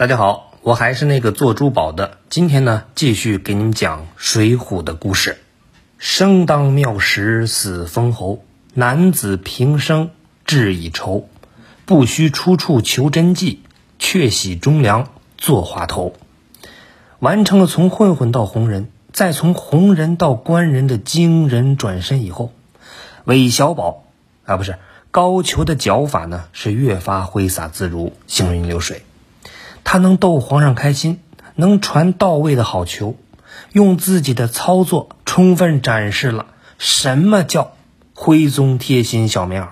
大家好，我还是那个做珠宝的。今天呢，继续给你们讲《水浒》的故事。生当庙时死封侯，男子平生志已酬。不须出处求真迹，却喜忠良做华头。完成了从混混到红人，再从红人到官人的惊人转身以后，韦小宝啊，不是高俅的脚法呢，是越发挥洒自如，行云流水。他能逗皇上开心，能传到位的好球，用自己的操作充分展示了什么叫徽宗贴心小棉袄，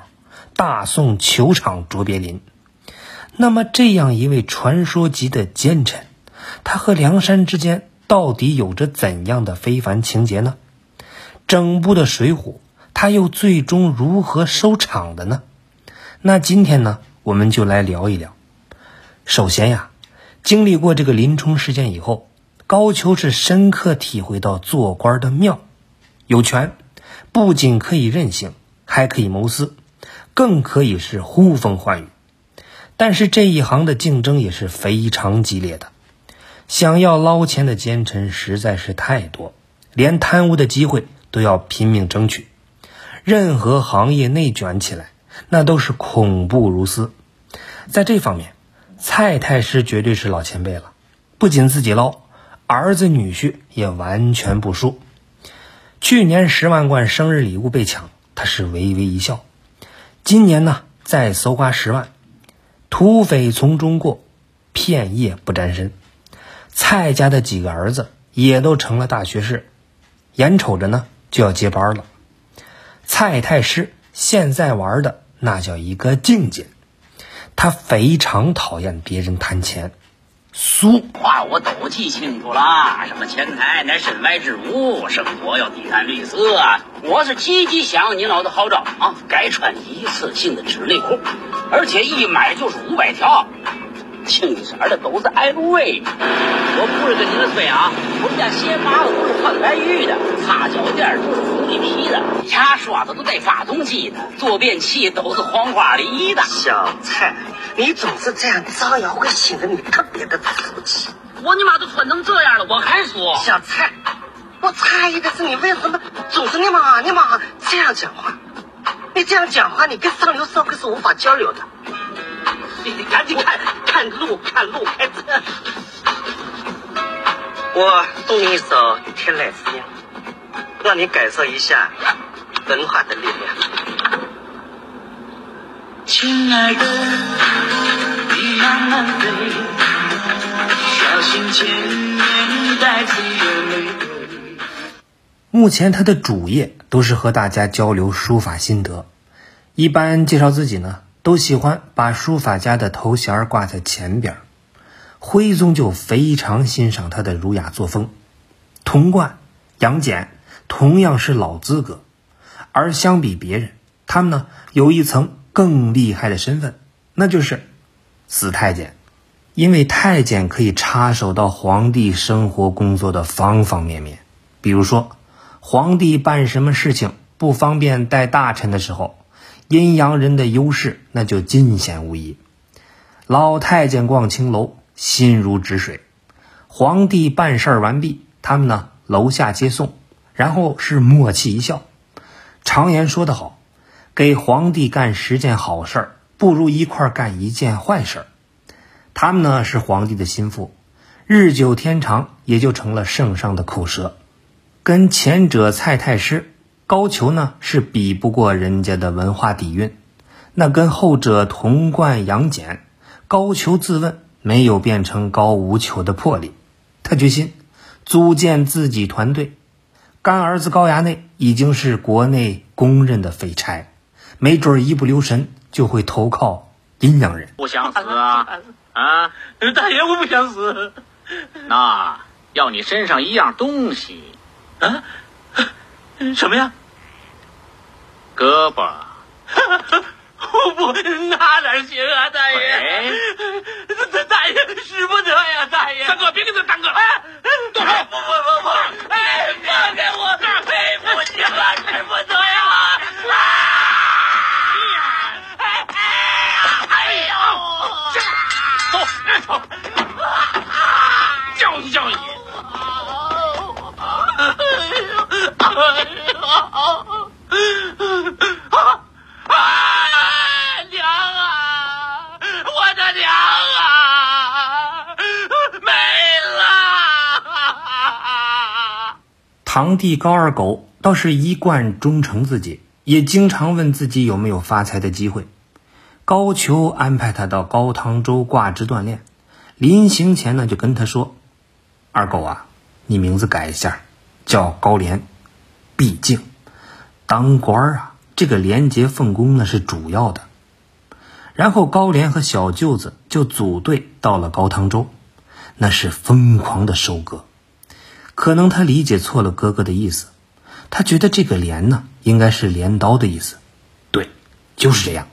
大宋球场卓别林。那么，这样一位传说级的奸臣，他和梁山之间到底有着怎样的非凡情节呢？整部的《水浒》，他又最终如何收场的呢？那今天呢，我们就来聊一聊。首先呀。经历过这个林冲事件以后，高俅是深刻体会到做官的妙。有权不仅可以任性，还可以谋私，更可以是呼风唤雨。但是这一行的竞争也是非常激烈的，想要捞钱的奸臣实在是太多，连贪污的机会都要拼命争取。任何行业内卷起来，那都是恐怖如斯。在这方面。蔡太师绝对是老前辈了，不仅自己捞，儿子女婿也完全不输。去年十万贯生日礼物被抢，他是微微一笑。今年呢，再搜刮十万，土匪从中过，片叶不沾身。蔡家的几个儿子也都成了大学士，眼瞅着呢就要接班了。蔡太师现在玩的那叫一个境界。他非常讨厌别人谈钱，俗话我都记清楚了。什么钱财乃身外之物，生活要低碳绿色。我是积极响应你老的号召啊！改穿一次性的纸内裤，而且一买就是五百条。清一色的都是 LV，我不是跟你们吹啊！我们家鞋码子都是换白玉的，擦脚垫都是狐狸皮的，牙刷子都带发动机的，坐便器都是黄花梨的。小蔡，你总是这样招摇，会显得你特别的俗气。我你妈都穿成这样了，我还说小蔡，我诧异的是你为什么总是你妈你妈这样讲话？你这样讲话，你跟上流社会是无法交流的。你赶紧看看路，看路，开车。我送你一首《天籁之音》，让你感受一下文化的力量。亲爱的，你慢慢飞，小心前面带刺的玫瑰。目前他的主业都是和大家交流书法心得，一般介绍自己呢。都喜欢把书法家的头衔挂在前边徽宗就非常欣赏他的儒雅作风。童贯、杨戬同样是老资格，而相比别人，他们呢有一层更厉害的身份，那就是死太监。因为太监可以插手到皇帝生活工作的方方面面，比如说，皇帝办什么事情不方便带大臣的时候。阴阳人的优势那就尽显无疑。老太监逛青楼，心如止水；皇帝办事儿完毕，他们呢楼下接送，然后是默契一笑。常言说得好，给皇帝干十件好事，不如一块干一件坏事。他们呢是皇帝的心腹，日久天长，也就成了圣上的口舌。跟前者蔡太师。高俅呢是比不过人家的文化底蕴，那跟后者童贯、杨戬，高俅自问没有变成高无求的魄力，他决心组建自己团队。干儿子高衙内已经是国内公认的废柴，没准一不留神就会投靠阴阳人。不想死啊啊！大爷，我不想死。那要你身上一样东西啊？什么呀？胳膊。我不那哪行啊，大爷！大大爷使不得呀，大爷！大哥，别跟他大哥！哎，不不不不！哎，上去。啊啊！娘啊！我的娘啊！没了！堂弟高二狗倒是一贯忠诚自己，也经常问自己有没有发财的机会。高俅安排他到高唐州挂职锻炼，临行前呢就跟他说：“二狗啊，你名字改一下，叫高廉。毕竟当官啊，这个廉洁奉公呢是主要的。”然后高廉和小舅子就组队到了高唐州，那是疯狂的收割。可能他理解错了哥哥的意思，他觉得这个镰呢应该是镰刀的意思。对，就是这样。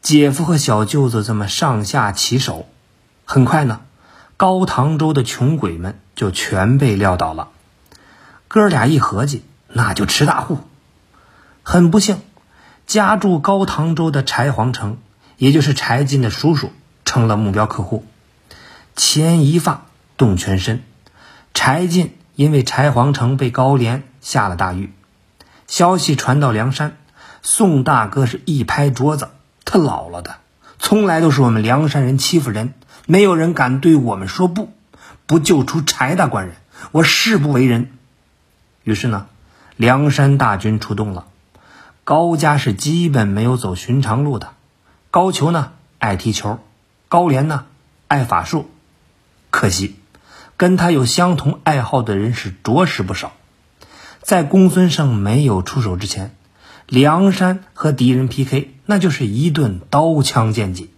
姐夫和小舅子这么上下其手，很快呢，高唐州的穷鬼们就全被撂倒了。哥俩一合计，那就吃大户。很不幸，家住高唐州的柴皇城，也就是柴进的叔叔，成了目标客户。牵一发动全身，柴进因为柴皇城被高廉下了大狱，消息传到梁山，宋大哥是一拍桌子。他老了的，从来都是我们梁山人欺负人，没有人敢对我们说不。不救出柴大官人，我誓不为人。于是呢，梁山大军出动了。高家是基本没有走寻常路的。高俅呢爱踢球，高廉呢爱法术。可惜，跟他有相同爱好的人是着实不少。在公孙胜没有出手之前。梁山和敌人 PK，那就是一顿刀枪剑戟；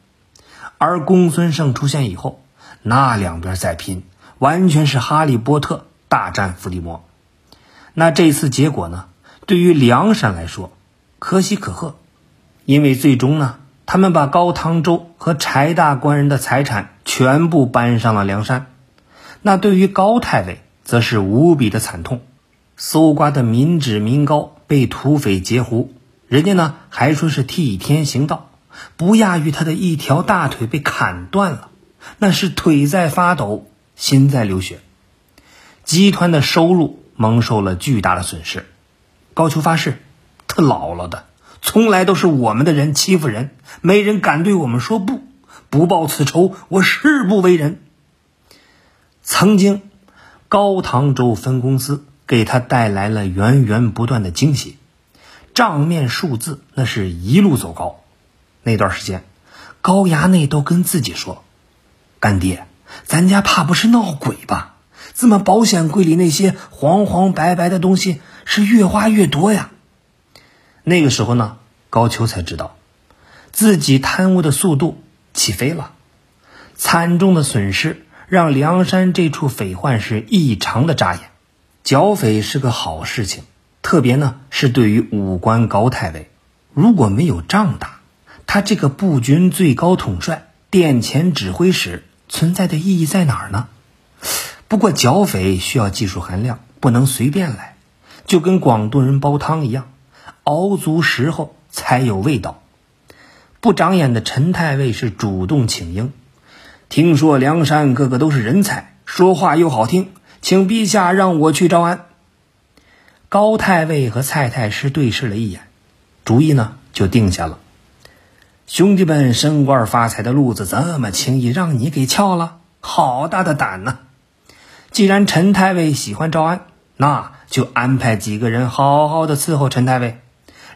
而公孙胜出现以后，那两边再拼，完全是哈利波特大战伏地魔。那这次结果呢？对于梁山来说，可喜可贺，因为最终呢，他们把高唐州和柴大官人的财产全部搬上了梁山。那对于高太尉，则是无比的惨痛，搜刮的民脂民膏。被土匪截胡，人家呢还说是替天行道，不亚于他的一条大腿被砍断了，那是腿在发抖，心在流血。集团的收入蒙受了巨大的损失。高俅发誓，他老了的，从来都是我们的人欺负人，没人敢对我们说不，不报此仇，我誓不为人。曾经，高唐州分公司。给他带来了源源不断的惊喜，账面数字那是一路走高。那段时间，高衙内都跟自己说：“干爹，咱家怕不是闹鬼吧？怎么保险柜里那些黄黄白白的东西是越花越多呀？”那个时候呢，高俅才知道，自己贪污的速度起飞了，惨重的损失让梁山这处匪患是异常的扎眼。剿匪是个好事情，特别呢是对于武官高太尉，如果没有仗打，他这个步军最高统帅、殿前指挥使存在的意义在哪儿呢？不过剿匪需要技术含量，不能随便来，就跟广东人煲汤一样，熬足时候才有味道。不长眼的陈太尉是主动请缨，听说梁山个个都是人才，说话又好听。请陛下让我去招安。高太尉和蔡太师对视了一眼，主意呢就定下了。兄弟们升官发财的路子这么轻易让你给撬了，好大的胆呐！既然陈太尉喜欢招安，那就安排几个人好好的伺候陈太尉，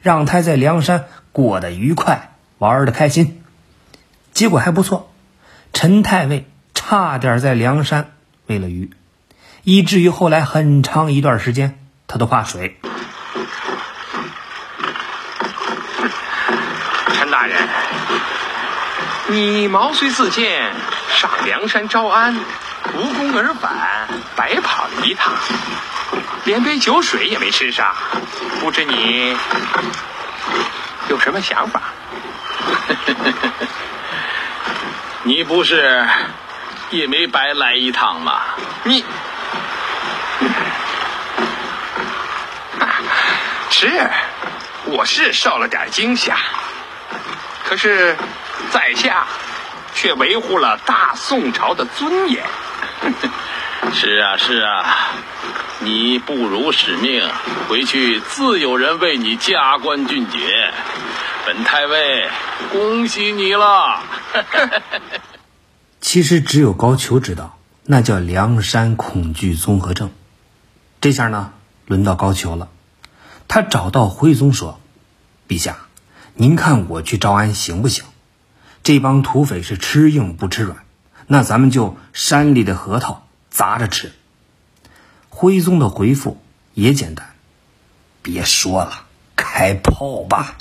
让他在梁山过得愉快，玩的开心。结果还不错，陈太尉差点在梁山喂了鱼。以至于后来很长一段时间，他都怕水。大人，你毛遂自荐上梁山招安，无功而返，白跑了一趟，连杯酒水也没吃上，不知你有什么想法？你不是也没白来一趟吗？你。是，我是受了点惊吓，可是在下却维护了大宋朝的尊严。是啊，是啊，你不辱使命，回去自有人为你加官进爵。本太尉恭喜你了。其实只有高俅知道，那叫梁山恐惧综合症。这下呢，轮到高俅了。他找到徽宗说：“陛下，您看我去招安行不行？这帮土匪是吃硬不吃软，那咱们就山里的核桃砸着吃。”徽宗的回复也简单：“别说了，开炮吧。”